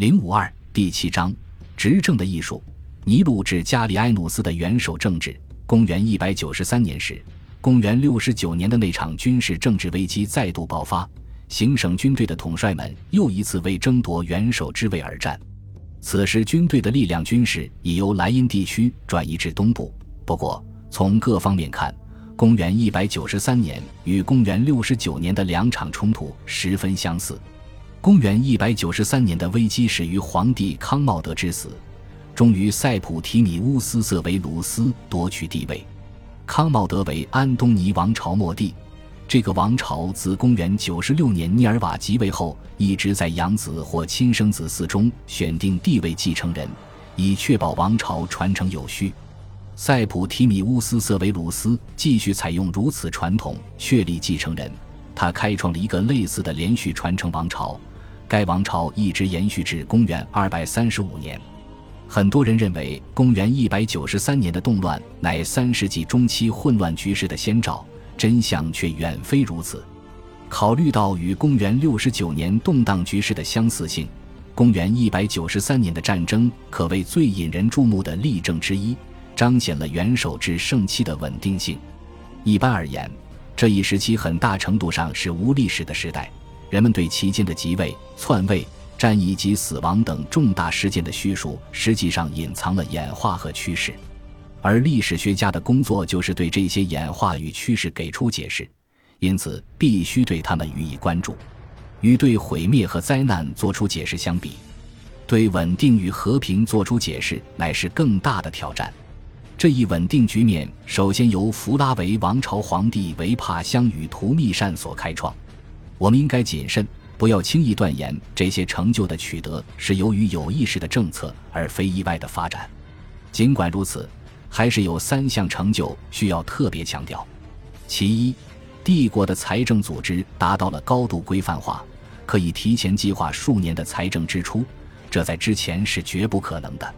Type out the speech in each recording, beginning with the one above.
零五二第七章执政的艺术。尼禄至加里埃努斯的元首政治。公元一百九十三年时，公元六十九年的那场军事政治危机再度爆发，行省军队的统帅们又一次为争夺元首之位而战。此时，军队的力量军事已由莱茵地区转移至东部。不过，从各方面看，公元一百九十三年与公元六十九年的两场冲突十分相似。公元一百九十三年的危机始于皇帝康茂德之死，终于塞普提米乌斯·瑟维鲁斯夺取帝位。康茂德为安东尼王朝末帝，这个王朝自公元九十六年涅尔瓦即位后，一直在养子或亲生子嗣中选定帝位继承人，以确保王朝传承有序。塞普提米乌斯·瑟维鲁斯继续采用如此传统，确立继承人。他开创了一个类似的连续传承王朝。该王朝一直延续至公元二百三十五年。很多人认为，公元一百九十三年的动乱乃三世纪中期混乱局势的先兆，真相却远非如此。考虑到与公元六十九年动荡局势的相似性，公元一百九十三年的战争可谓最引人注目的例证之一，彰显了元首制盛期的稳定性。一般而言，这一时期很大程度上是无历史的时代。人们对期间的即位、篡位、战役及死亡等重大事件的叙述，实际上隐藏了演化和趋势，而历史学家的工作就是对这些演化与趋势给出解释，因此必须对他们予以关注。与对毁灭和灾难做出解释相比，对稳定与和平做出解释乃是更大的挑战。这一稳定局面首先由弗拉维王朝皇帝维帕乡与图密善所开创。我们应该谨慎，不要轻易断言这些成就的取得是由于有意识的政策而非意外的发展。尽管如此，还是有三项成就需要特别强调：其一，帝国的财政组织达到了高度规范化，可以提前计划数年的财政支出，这在之前是绝不可能的。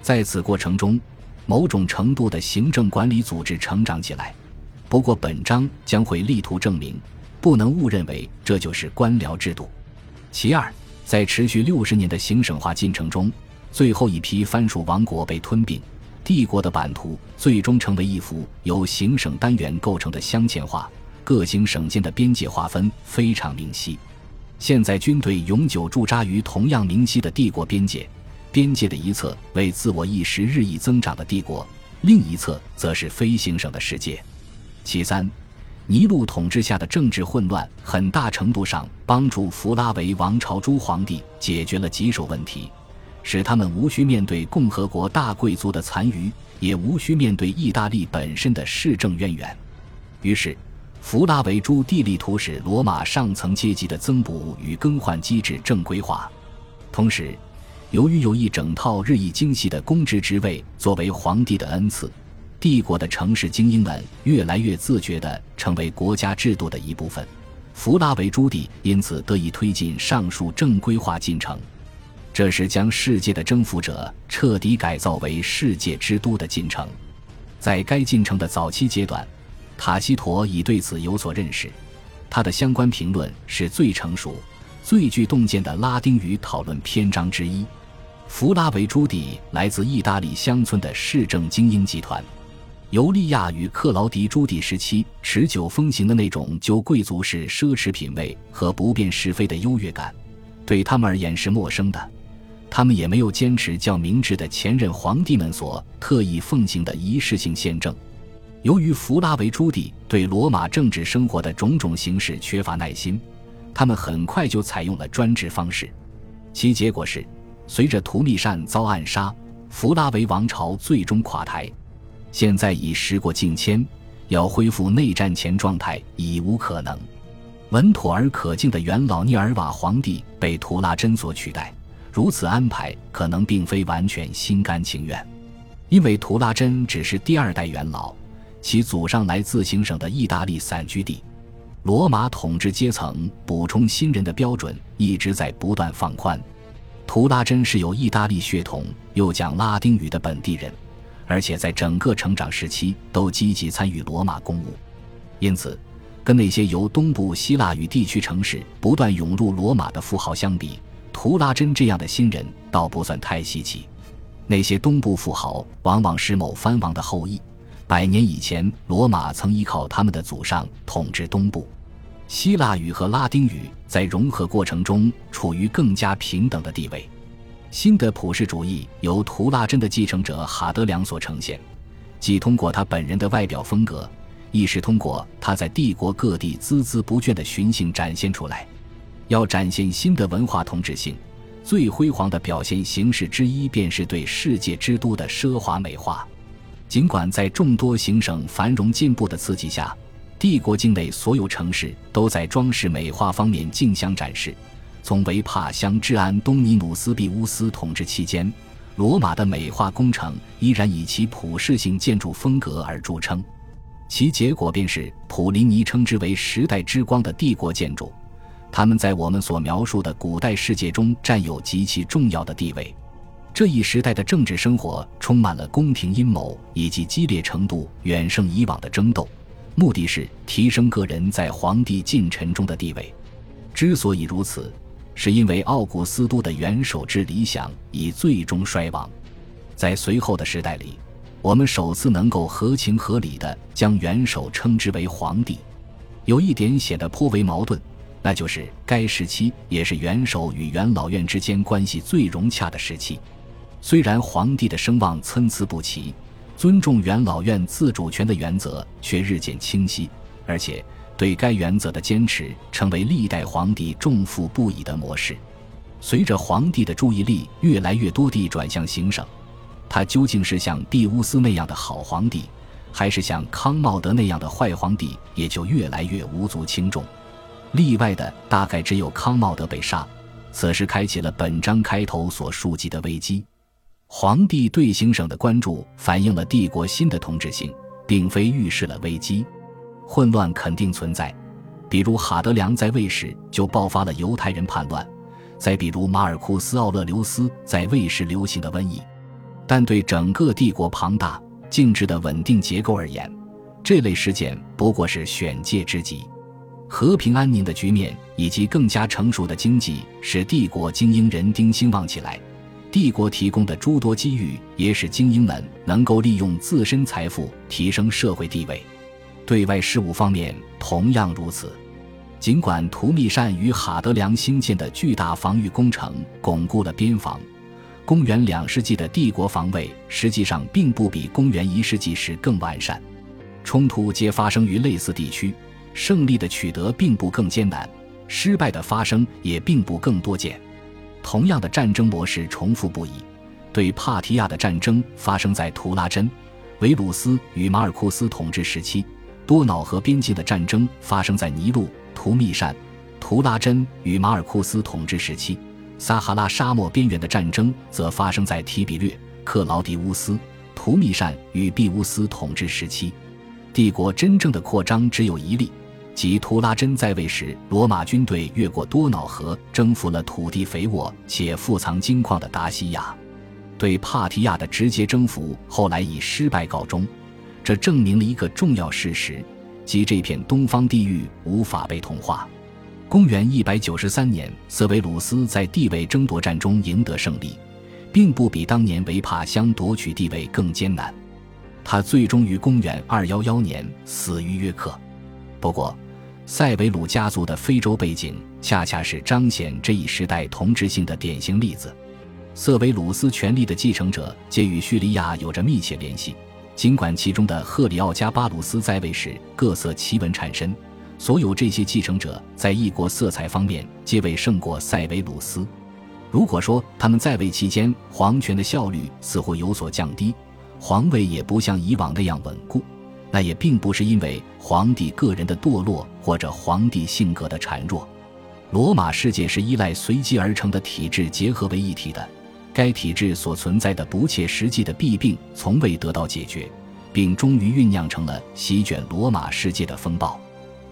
在此过程中，某种程度的行政管理组织成长起来。不过，本章将会力图证明。不能误认为这就是官僚制度。其二，在持续六十年的行省化进程中，最后一批藩属王国被吞并，帝国的版图最终成为一幅由行省单元构成的镶嵌画，各行省间的边界划分非常明晰。现在军队永久驻扎于同样明晰的帝国边界，边界的一侧为自我意识日益增长的帝国，另一侧则是非行省的世界。其三。尼禄统治下的政治混乱，很大程度上帮助弗拉维王朝诸皇帝解决了棘手问题，使他们无需面对共和国大贵族的残余，也无需面对意大利本身的市政渊源。于是，弗拉维诸帝力图使罗马上层阶级的增补与更换机制正规化。同时，由于有一整套日益精细的公职职位作为皇帝的恩赐。帝国的城市精英们越来越自觉地成为国家制度的一部分，弗拉维朱棣因此得以推进上述正规化进程。这是将世界的征服者彻底改造为世界之都的进程。在该进程的早期阶段，塔西佗已对此有所认识。他的相关评论是最成熟、最具洞见的拉丁语讨论篇章之一。弗拉维朱棣来自意大利乡村的市政精英集团。尤利亚与克劳迪朱棣时期持久风行的那种旧贵族式奢侈品味和不辨是非的优越感，对他们而言是陌生的。他们也没有坚持较明智的前任皇帝们所特意奉行的仪式性宪政。由于弗拉维朱棣对罗马政治生活的种种形式缺乏耐心，他们很快就采用了专制方式。其结果是，随着图密善遭暗杀，弗拉维王朝最终垮台。现在已时过境迁，要恢复内战前状态已无可能。稳妥而可敬的元老涅尔瓦皇帝被图拉真所取代，如此安排可能并非完全心甘情愿，因为图拉真只是第二代元老，其祖上来自行省的意大利散居地。罗马统治阶层补充新人的标准一直在不断放宽。图拉真是有意大利血统又讲拉丁语的本地人。而且在整个成长时期都积极参与罗马公务，因此，跟那些由东部希腊与地区城市不断涌入罗马的富豪相比，图拉真这样的新人倒不算太稀奇。那些东部富豪往往是某藩王的后裔，百年以前，罗马曾依靠他们的祖上统治东部。希腊语和拉丁语在融合过程中处于更加平等的地位。新的普世主义由图拉真的继承者哈德良所呈现，既通过他本人的外表风格，亦是通过他在帝国各地孜孜不倦的巡行展现出来。要展现新的文化同质性。最辉煌的表现形式之一，便是对世界之都的奢华美化。尽管在众多行省繁荣进步的刺激下，帝国境内所有城市都在装饰美化方面竞相展示。从维帕乡至安东尼努斯庇乌斯统治期间，罗马的美化工程依然以其普世性建筑风格而著称。其结果便是普林尼称之为“时代之光”的帝国建筑。他们在我们所描述的古代世界中占有极其重要的地位。这一时代的政治生活充满了宫廷阴谋，以及激烈程度远胜以往的争斗，目的是提升个人在皇帝近臣中的地位。之所以如此，是因为奥古斯都的元首制理想已最终衰亡。在随后的时代里，我们首次能够合情合理地将元首称之为皇帝。有一点显得颇为矛盾。那就是该时期也是元首与元老院之间关系最融洽的时期。虽然皇帝的声望参差不齐，尊重元老院自主权的原则却日渐清晰，而且对该原则的坚持成为历代皇帝重负不已的模式。随着皇帝的注意力越来越多地转向行省，他究竟是像庇乌斯那样的好皇帝，还是像康茂德那样的坏皇帝，也就越来越无足轻重。例外的大概只有康茂德被杀，此时开启了本章开头所述及的危机。皇帝对行省的关注反映了帝国新的统治性，并非预示了危机。混乱肯定存在，比如哈德良在位时就爆发了犹太人叛乱，再比如马尔库斯·奥勒留斯在位时流行的瘟疫。但对整个帝国庞大、静止的稳定结构而言，这类事件不过是选界之极。和平安宁的局面以及更加成熟的经济，使帝国精英人丁兴旺起来。帝国提供的诸多机遇，也使精英们能够利用自身财富提升社会地位。对外事务方面同样如此。尽管图密善与哈德良兴建的巨大防御工程巩固了边防，公元两世纪的帝国防卫实际上并不比公元一世纪时更完善。冲突皆发生于类似地区。胜利的取得并不更艰难，失败的发生也并不更多见。同样的战争模式重复不已。对帕提亚的战争发生在图拉真、维鲁斯与马尔库斯统治时期；多瑙河边境的战争发生在尼禄、图密善、图拉真与马尔库斯统治时期；撒哈拉沙漠边缘的战争则发生在提比略、克劳迪乌斯、图密善与庇乌斯统治时期。帝国真正的扩张只有一例。即图拉真在位时，罗马军队越过多瑙河，征服了土地肥沃且富藏金矿的达西亚。对帕提亚的直接征服后来以失败告终，这证明了一个重要事实，即这片东方地域无法被同化。公元一百九十三年，瑟维鲁斯在地位争夺战中赢得胜利，并不比当年维帕乡夺取地位更艰难。他最终于公元二幺幺年死于约克。不过，塞维鲁家族的非洲背景，恰恰是彰显这一时代同质性的典型例子。瑟维鲁斯权力的继承者皆与叙利亚有着密切联系，尽管其中的赫里奥加巴鲁斯在位时各色奇闻缠身，所有这些继承者在异国色彩方面皆未胜过塞维鲁斯。如果说他们在位期间皇权的效率似乎有所降低，皇位也不像以往那样稳固。那也并不是因为皇帝个人的堕落或者皇帝性格的孱弱。罗马世界是依赖随机而成的体制结合为一体的，该体制所存在的不切实际的弊病从未得到解决，并终于酝酿成了席卷罗马世界的风暴。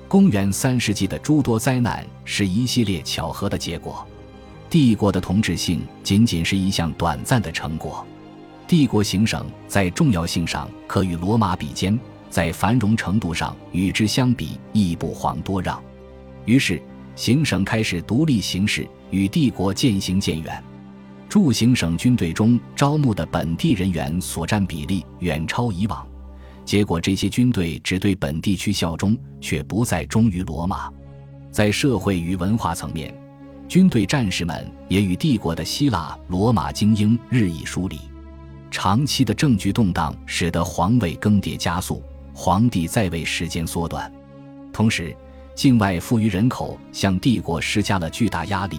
公元三世纪的诸多灾难是一系列巧合的结果。帝国的同质性仅仅是一项短暂的成果。帝国行省在重要性上可与罗马比肩。在繁荣程度上与之相比亦不遑多让，于是行省开始独立行事，与帝国渐行渐远。驻行省军队中招募的本地人员所占比例远超以往，结果这些军队只对本地区效忠，却不再忠于罗马。在社会与文化层面，军队战士们也与帝国的希腊、罗马精英日益疏离。长期的政局动荡使得皇位更迭加速，皇帝在位时间缩短。同时，境外富余人口向帝国施加了巨大压力。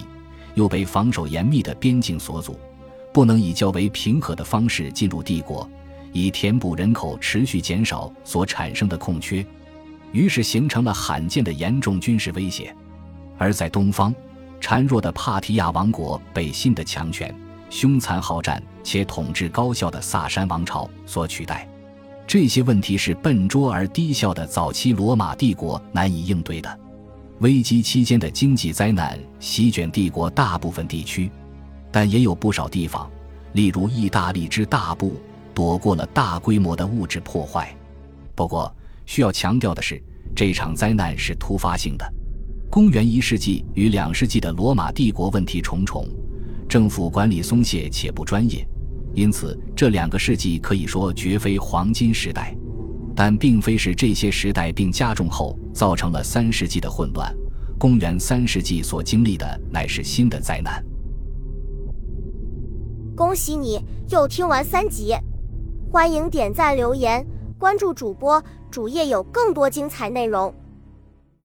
又被防守严密的边境所阻，不能以较为平和的方式进入帝国，以填补人口持续减少所产生的空缺，于是形成了罕见的严重军事威胁。而在东方，孱弱的帕提亚王国被新的强权、凶残好战且统治高效的萨珊王朝所取代。这些问题是笨拙而低效的早期罗马帝国难以应对的。危机期间的经济灾难席卷帝国大部分地区，但也有不少地方，例如意大利之大部，躲过了大规模的物质破坏。不过，需要强调的是，这场灾难是突发性的。公元一世纪与两世纪的罗马帝国问题重重，政府管理松懈且不专业，因此这两个世纪可以说绝非黄金时代。但并非是这些时代并加重后造成了三世纪的混乱。公元三世纪所经历的乃是新的灾难。恭喜你又听完三集，欢迎点赞、留言、关注主播，主页有更多精彩内容。